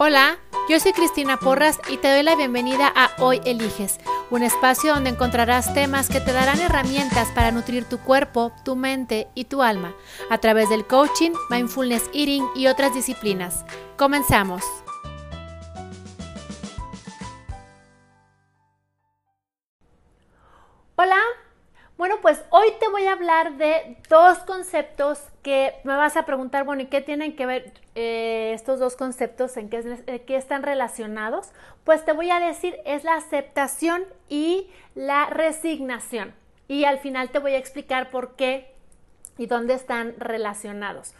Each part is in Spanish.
Hola, yo soy Cristina Porras y te doy la bienvenida a Hoy Eliges, un espacio donde encontrarás temas que te darán herramientas para nutrir tu cuerpo, tu mente y tu alma a través del coaching, mindfulness eating y otras disciplinas. Comenzamos. Hola, bueno, pues hoy te voy a hablar de dos conceptos que me vas a preguntar, bueno, ¿y qué tienen que ver eh, estos dos conceptos? ¿En qué, eh, qué están relacionados? Pues te voy a decir, es la aceptación y la resignación. Y al final te voy a explicar por qué y dónde están relacionados.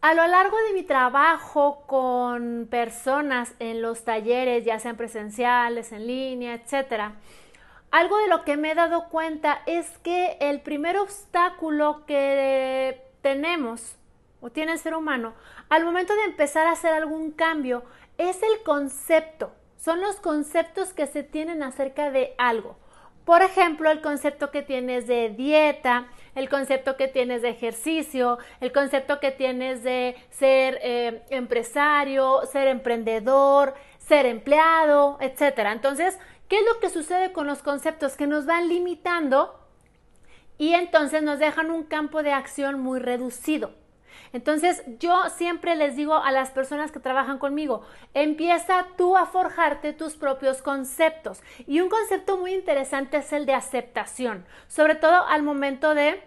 A lo largo de mi trabajo con personas en los talleres, ya sean presenciales, en línea, etcétera, algo de lo que me he dado cuenta es que el primer obstáculo que tenemos o tiene el ser humano al momento de empezar a hacer algún cambio es el concepto. Son los conceptos que se tienen acerca de algo. Por ejemplo, el concepto que tienes de dieta, el concepto que tienes de ejercicio, el concepto que tienes de ser eh, empresario, ser emprendedor, ser empleado, etc. Entonces, ¿Qué es lo que sucede con los conceptos? Que nos van limitando y entonces nos dejan un campo de acción muy reducido. Entonces yo siempre les digo a las personas que trabajan conmigo, empieza tú a forjarte tus propios conceptos. Y un concepto muy interesante es el de aceptación, sobre todo al momento de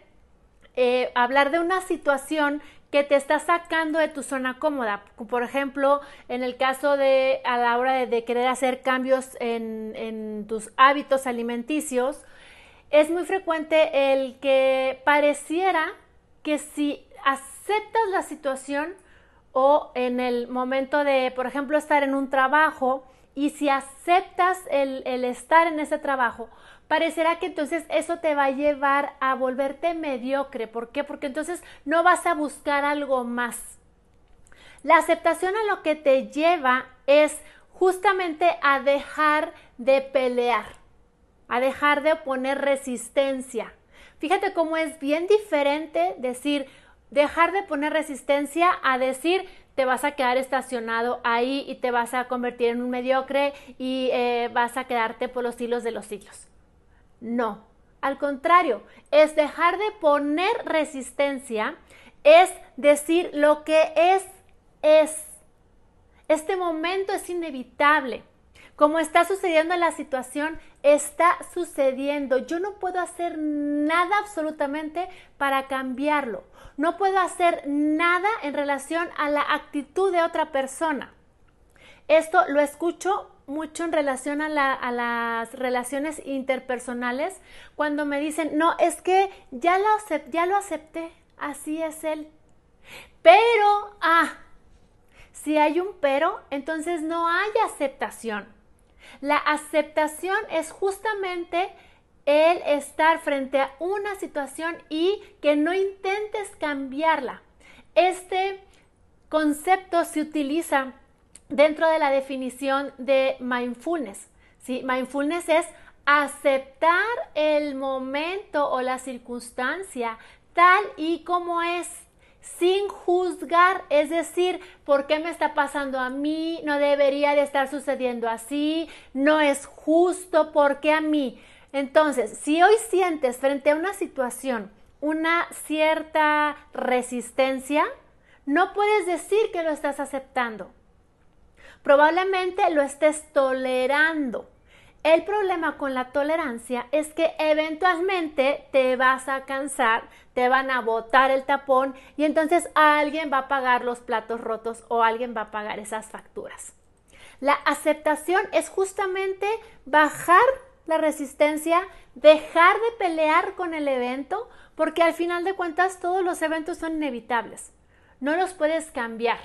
eh, hablar de una situación que te está sacando de tu zona cómoda. Por ejemplo, en el caso de a la hora de, querer hacer cambios en, tus hábitos alimenticios, es muy frecuente el que pareciera que si aceptas la situación o en el momento de, por ejemplo, estar en un trabajo y si aceptas el estar en ese trabajo, parecerá que entonces eso te va a llevar a volverte mediocre. ¿Por qué? Porque entonces no vas a buscar algo más. La aceptación a lo que te lleva es justamente a dejar de pelear, a dejar de poner resistencia. Fíjate cómo es bien diferente decir dejar de poner resistencia a decir te vas a quedar estacionado ahí y te vas a convertir en un mediocre y eh, vas a quedarte por los hilos de los siglos. No, al contrario, es dejar de poner resistencia, es decir lo que es, es. Este momento es inevitable. Como está sucediendo la situación, está sucediendo. Yo no puedo hacer nada absolutamente para cambiarlo. No puedo hacer nada en relación a la actitud de otra persona. Esto lo escucho mucho en relación a, las relaciones interpersonales cuando me dicen, no, es que ya lo, ya lo acepté, así es él. Pero, ah, si hay un pero, entonces no hay aceptación. La aceptación es justamente el estar frente a una situación y que no intentes cambiarla. Este concepto se utiliza dentro de la definición de mindfulness. ¿sí? Mindfulness es aceptar el momento o la circunstancia tal y como es, sin juzgar, es decir, ¿por qué me está pasando a mí? No debería de estar sucediendo así, no es justo, ¿por qué a mí? Entonces, si hoy sientes frente a una situación una cierta resistencia, no puedes decir que lo estás aceptando probablemente lo estés tolerando. El problema con la tolerancia es que eventualmente te vas a cansar, te van a botar el tapón y entonces alguien va a pagar los platos rotos o alguien va a pagar esas facturas. La aceptación es justamente bajar la resistencia, dejar de pelear con el evento, porque al final de cuentas todos los eventos son inevitables. No los puedes cambiar.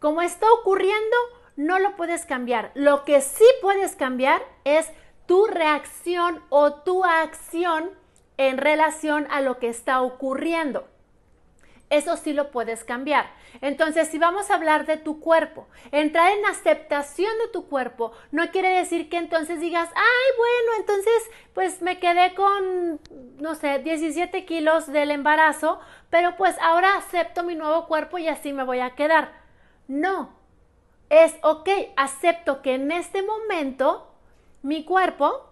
Como está ocurriendo, no lo puedes cambiar. Lo que sí puedes cambiar es tu reacción o tu acción en relación a lo que está ocurriendo. Eso sí lo puedes cambiar. Entonces, si vamos a hablar de tu cuerpo, entrar en aceptación de tu cuerpo no quiere decir que entonces digas, ay, bueno, entonces pues me quedé con, no sé, 17 kilos del embarazo, pero pues ahora acepto mi nuevo cuerpo y así me voy a quedar. No, es, ok, acepto que en este momento mi cuerpo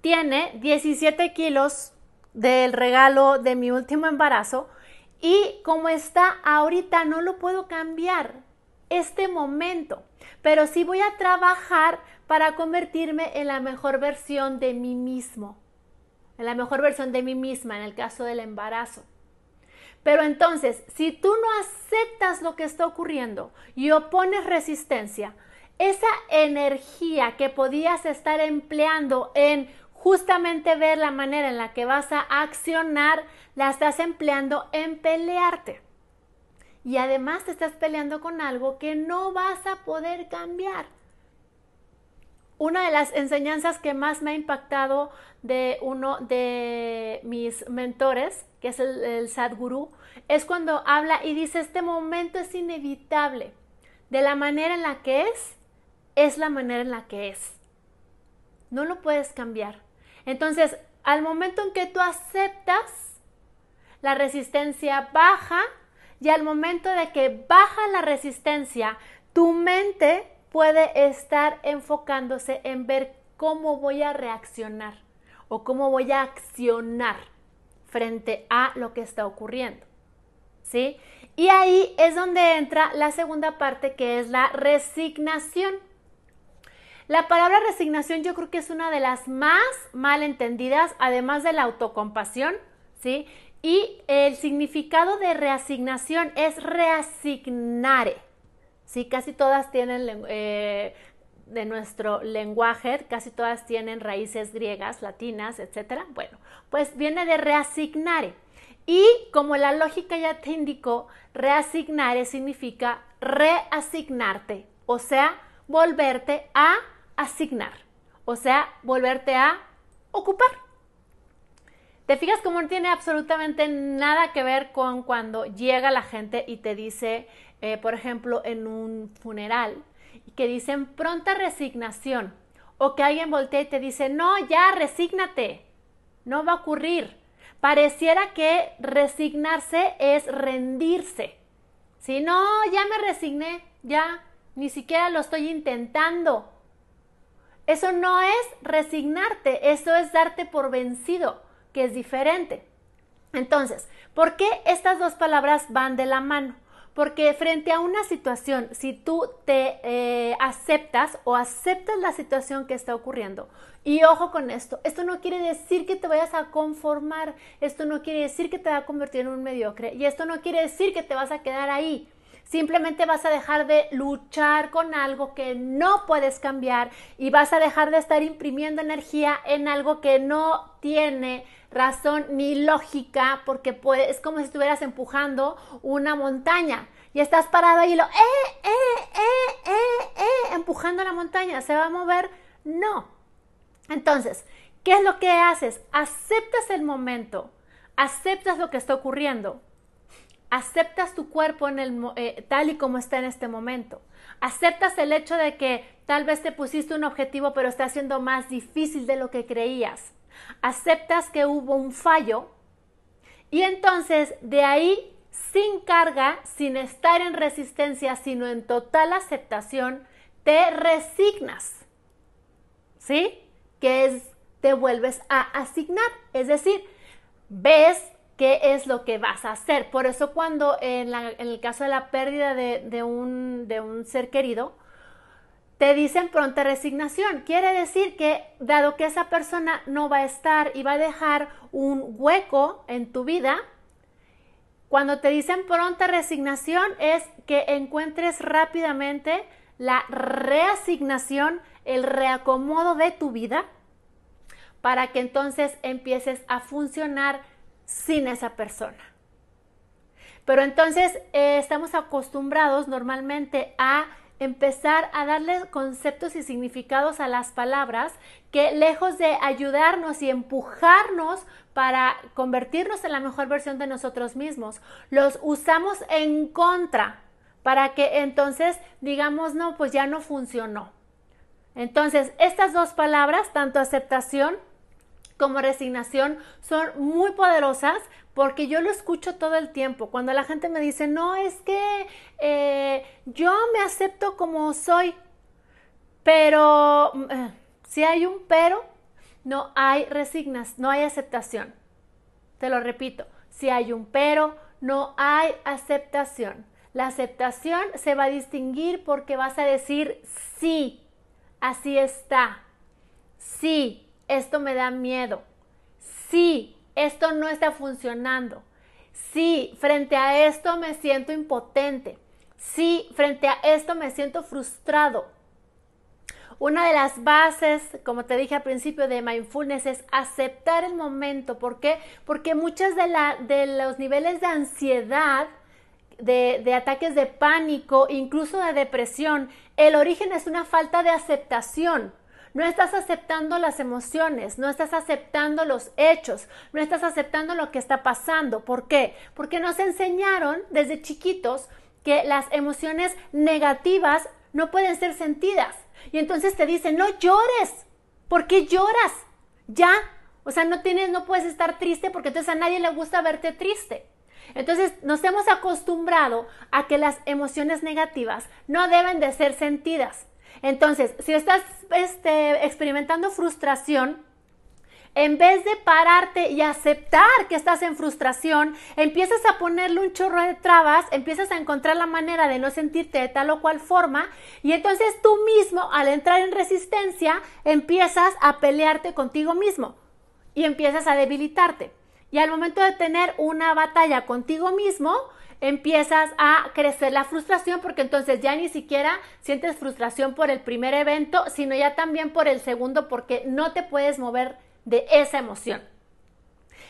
tiene 17 kilos del regalo de mi último embarazo y como está ahorita no lo puedo cambiar este momento, pero sí voy a trabajar para convertirme en la mejor versión de mí mismo, en la mejor versión de mí misma en el caso del embarazo. Pero entonces, si tú no aceptas lo que está ocurriendo y opones resistencia, esa energía que podías estar empleando en justamente ver la manera en la que vas a accionar, la estás empleando en pelearte. Y además te estás peleando con algo que no vas a poder cambiar. Una de las enseñanzas que más me ha impactado de uno de mis mentores, que es el, el Sadhguru, es cuando habla y dice, este momento es inevitable. De la manera en la que es, es la manera en la que es. No lo puedes cambiar. Entonces, al momento en que tú aceptas, la resistencia baja y al momento de que baja la resistencia, tu mente puede estar enfocándose en ver cómo voy a reaccionar o cómo voy a accionar frente a lo que está ocurriendo. ¿Sí? Y ahí es donde entra la segunda parte que es la resignación. La palabra resignación yo creo que es una de las más mal entendidas, además de la autocompasión, ¿sí? Y el significado de reasignación es reasignare, ¿sí? Casi todas tienen, eh, de nuestro lenguaje, casi todas tienen raíces griegas, latinas, etc. Bueno, pues viene de reasignare. Y como la lógica ya te indicó, reasignare significa reasignarte, o sea, volverte a asignar, o sea, volverte a ocupar. ¿Te fijas cómo no tiene absolutamente nada que ver con cuando llega la gente y te dice, eh, por ejemplo, en un funeral, que dicen pronta resignación, o que alguien voltea y te dice, no, ya, resígnate, no va a ocurrir. Pareciera que resignarse es rendirse. Si no, ya me resigné, ya, ni siquiera lo estoy intentando. Eso no es resignarte, eso es darte por vencido, que es diferente. Entonces, ¿por qué estas dos palabras van de la mano? Porque frente a una situación, si tú te eh, aceptas o aceptas la situación que está ocurriendo, y ojo con esto, esto no quiere decir que te vayas a conformar, esto no quiere decir que te va a convertir en un mediocre, y esto no quiere decir que te vas a quedar ahí. Simplemente vas a dejar de luchar con algo que no puedes cambiar y vas a dejar de estar imprimiendo energía en algo que no tiene razón ni lógica porque es como si estuvieras empujando una montaña y estás parado ahí y lo eh, eh, eh, eh, eh, empujando la montaña. ¿Se va a mover? No. Entonces, ¿qué es lo que haces? Aceptas el momento, aceptas lo que está ocurriendo aceptas tu cuerpo en el, eh, tal y como está en este momento. Aceptas el hecho de que tal vez te pusiste un objetivo pero está siendo más difícil de lo que creías. Aceptas que hubo un fallo y entonces de ahí sin carga, sin estar en resistencia, sino en total aceptación, te resignas. ¿Sí? Que es, te vuelves a asignar. Es decir, ves qué es lo que vas a hacer. Por eso cuando en, el caso de la pérdida de, un, de un ser querido, te dicen pronta resignación. Quiere decir que dado que esa persona no va a estar y va a dejar un hueco en tu vida, cuando te dicen pronta resignación es que encuentres rápidamente la reasignación, el reacomodo de tu vida, para que entonces empieces a funcionar sin esa persona. Pero entonces eh, estamos acostumbrados normalmente a empezar a darle conceptos y significados a las palabras que lejos de ayudarnos y empujarnos para convertirnos en la mejor versión de nosotros mismos, los usamos en contra para que entonces digamos, no, pues ya no funcionó. Entonces, estas dos palabras, tanto aceptación como resignación son muy poderosas porque yo lo escucho todo el tiempo. Cuando la gente me dice, no, es que eh, yo me acepto como soy, pero mm, eh, si hay un pero, no hay resignas, no hay aceptación. Te lo repito, si hay un pero, no hay aceptación. La aceptación se va a distinguir porque vas a decir sí, así está. Sí, esto me da miedo. Sí, esto no está funcionando. Sí, frente a esto me siento impotente. Sí, frente a esto me siento frustrado. Una de las bases, como te dije al principio, de mindfulness es aceptar el momento. ¿Por qué? Porque muchos de, de los niveles de ansiedad, de, de ataques de pánico, incluso de depresión, el origen es una falta de aceptación. No estás aceptando las emociones, no estás aceptando los hechos, no estás aceptando lo que está pasando. ¿Por qué? Porque nos enseñaron desde chiquitos que las emociones negativas no pueden ser sentidas. Y entonces te dicen, no llores. ¿Por qué lloras? Ya. O sea, no tienes, no puedes estar triste porque entonces a nadie le gusta verte triste. Entonces nos hemos acostumbrado a que las emociones negativas no deben de ser sentidas. Entonces, si estás este, experimentando frustración, en vez de pararte y aceptar que estás en frustración, empiezas a ponerle un chorro de trabas, empiezas a encontrar la manera de no sentirte de tal o cual forma y entonces tú mismo al entrar en resistencia empiezas a pelearte contigo mismo y empiezas a debilitarte. Y al momento de tener una batalla contigo mismo, empiezas a crecer la frustración porque entonces ya ni siquiera sientes frustración por el primer evento, sino ya también por el segundo porque no te puedes mover de esa emoción.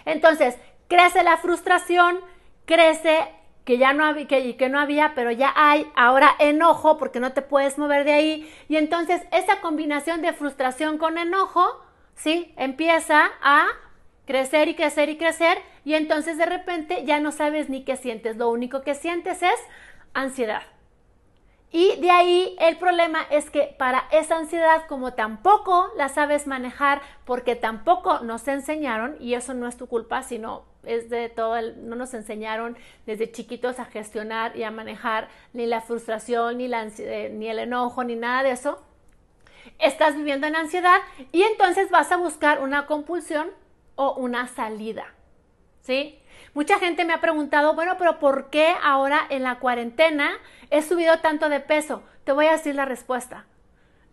Entonces, crece la frustración, crece que ya no había, que, que no había, pero ya hay, ahora enojo porque no te puedes mover de ahí. Y entonces esa combinación de frustración con enojo, ¿sí? Empieza a crecer y crecer y crecer y entonces de repente ya no sabes ni qué sientes. Lo único que sientes es ansiedad. Y de ahí el problema es que para esa ansiedad, como tampoco la sabes manejar, porque tampoco nos enseñaron, y eso no es tu culpa, sino es de todo, el, no nos enseñaron desde chiquitos a gestionar y a manejar ni la frustración, ni, la, eh, ni el enojo, ni nada de eso. Estás viviendo en ansiedad y entonces vas a buscar una compulsión o una salida. ¿Sí? Mucha gente me ha preguntado, bueno, pero ¿por qué ahora en la cuarentena he subido tanto de peso? Te voy a decir la respuesta.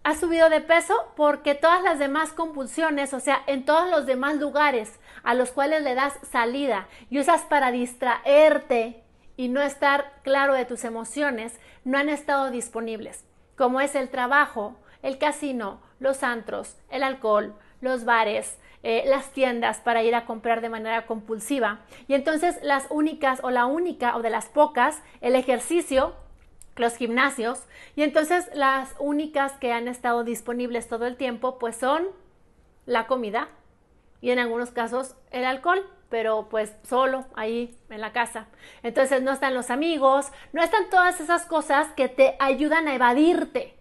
Has subido de peso porque todas las demás compulsiones, o sea, en todos los demás lugares a los cuales le das salida y usas para distraerte y no estar claro de tus emociones, no han estado disponibles, como es el trabajo, el casino, los antros, el alcohol, los bares, eh, las tiendas para ir a comprar de manera compulsiva. Y entonces las únicas o la única o de las pocas, el ejercicio, los gimnasios, y entonces las únicas que han estado disponibles todo el tiempo, pues son la comida y en algunos casos el alcohol pero pues solo ahí en la casa. Entonces no están los amigos, no están todas esas cosas que te ayudan a evadirte.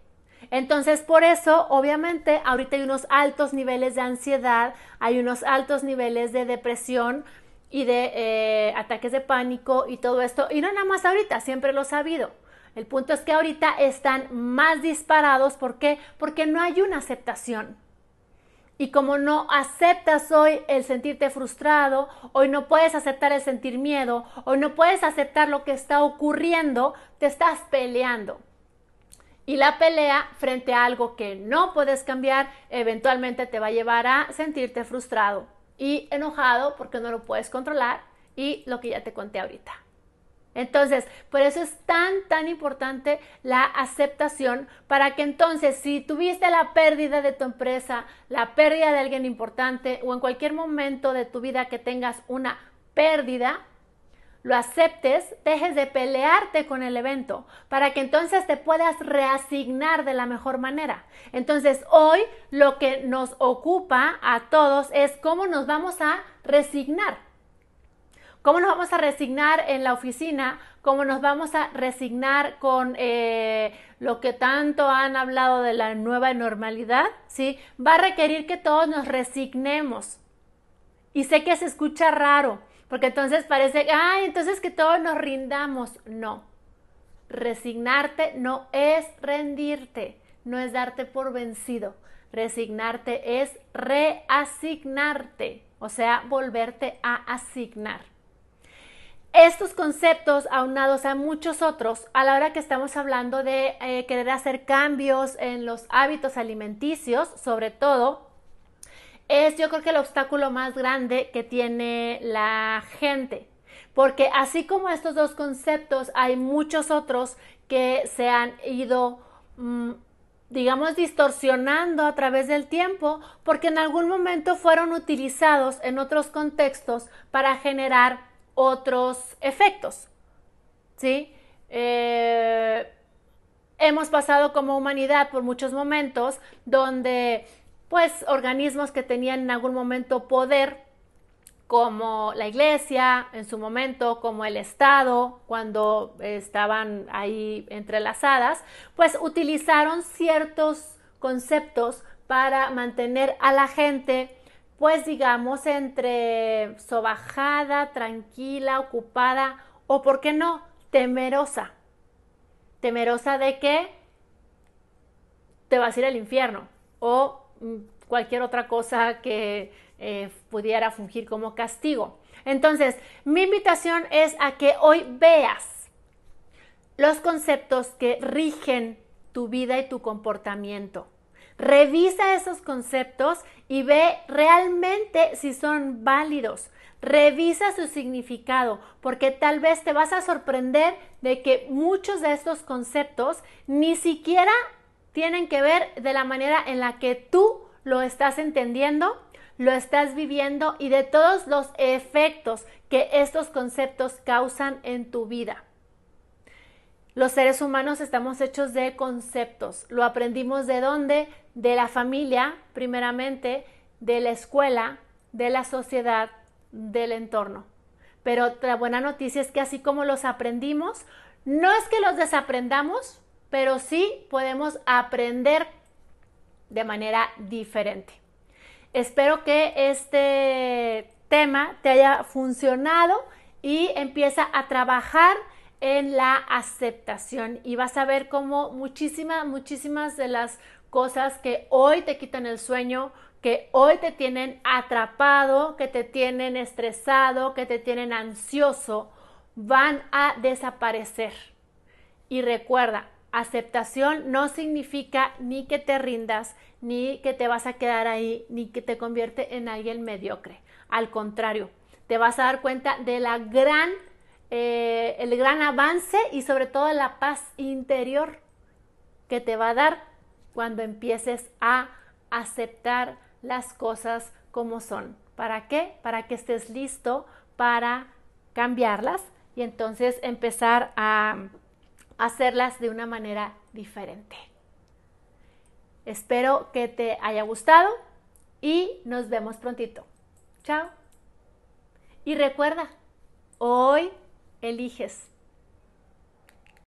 Entonces, por eso, obviamente, ahorita hay unos altos niveles de ansiedad, hay unos altos niveles de depresión y de eh, ataques de pánico y todo esto. Y no nada más ahorita, siempre lo he sabido. El punto es que ahorita están más disparados. ¿Por qué? Porque no hay una aceptación. Y como no aceptas hoy el sentirte frustrado, hoy no puedes aceptar el sentir miedo, hoy no puedes aceptar lo que está ocurriendo, te estás peleando. Y la pelea frente a algo que no puedes cambiar eventualmente te va a llevar a sentirte frustrado y enojado porque no lo puedes controlar y lo que ya te conté ahorita. Entonces, por eso es tan, tan importante la aceptación para que entonces, si tuviste la pérdida de tu empresa, la pérdida de alguien importante o en cualquier momento de tu vida que tengas una pérdida, lo aceptes, dejes de pelearte con el evento para que entonces te puedas reasignar de la mejor manera. Entonces hoy lo que nos ocupa a todos es cómo nos vamos a resignar. ¿Cómo nos vamos a resignar en la oficina? ¿Cómo nos vamos a resignar con eh, lo que tanto han hablado de la nueva normalidad? ¿Sí? Va a requerir que todos nos resignemos Y sé que se escucha raro, porque entonces parece, ay, entonces que todos nos rindamos. No. Resignarte no es rendirte, no es darte por vencido. Resignarte es reasignarte, o sea, volverte a asignar. Estos conceptos, aunados a muchos otros, a la hora que estamos hablando de eh, querer hacer cambios en los hábitos alimenticios, sobre todo, es yo creo que el obstáculo más grande que tiene la gente. Porque así como estos dos conceptos, hay muchos otros que se han ido, mm, digamos, distorsionando a través del tiempo, porque en algún momento fueron utilizados en otros contextos para generar otros efectos. ¿Sí? Eh, hemos pasado como humanidad por muchos momentos donde pues organismos que tenían en algún momento poder, como la iglesia en su momento, como el Estado, cuando estaban ahí entrelazadas, pues utilizaron ciertos conceptos para mantener a la gente, pues digamos, entre sobajada, tranquila, ocupada o, ¿por qué no?, temerosa. Temerosa de que te vas a ir al infierno o cualquier otra cosa que eh, pudiera fungir como castigo. Entonces, mi invitación es a que hoy veas los conceptos que rigen tu vida y tu comportamiento. Revisa esos conceptos y ve realmente si son válidos. Revisa su significado, porque tal vez te vas a sorprender de que muchos de estos conceptos ni siquiera tienen que ver de la manera en la que tú lo estás entendiendo, lo estás viviendo y de todos los efectos que estos conceptos causan en tu vida. Los seres humanos estamos hechos de conceptos. Lo aprendimos de dónde? De la familia, primeramente, de la escuela, de la sociedad, del entorno. Pero la buena noticia es que así como los aprendimos, no es que los desaprendamos, pero sí podemos aprender de manera diferente. Espero que este tema te haya funcionado y empieza a trabajar en la aceptación y vas a ver cómo muchísimas, muchísimas de las cosas que hoy te quitan el sueño, que hoy te tienen atrapado, que te tienen estresado, que te tienen ansioso, van a desaparecer. Y recuerda, Aceptación no significa ni que te rindas, ni que te vas a quedar ahí, ni que te convierte en alguien mediocre. Al contrario, te vas a dar cuenta de la gran, eh, el gran avance y sobre todo la paz interior que te va a dar cuando empieces a aceptar las cosas como son. ¿Para qué? Para que estés listo para cambiarlas y entonces empezar a hacerlas de una manera diferente. Espero que te haya gustado y nos vemos prontito. Chao. Y recuerda, hoy eliges.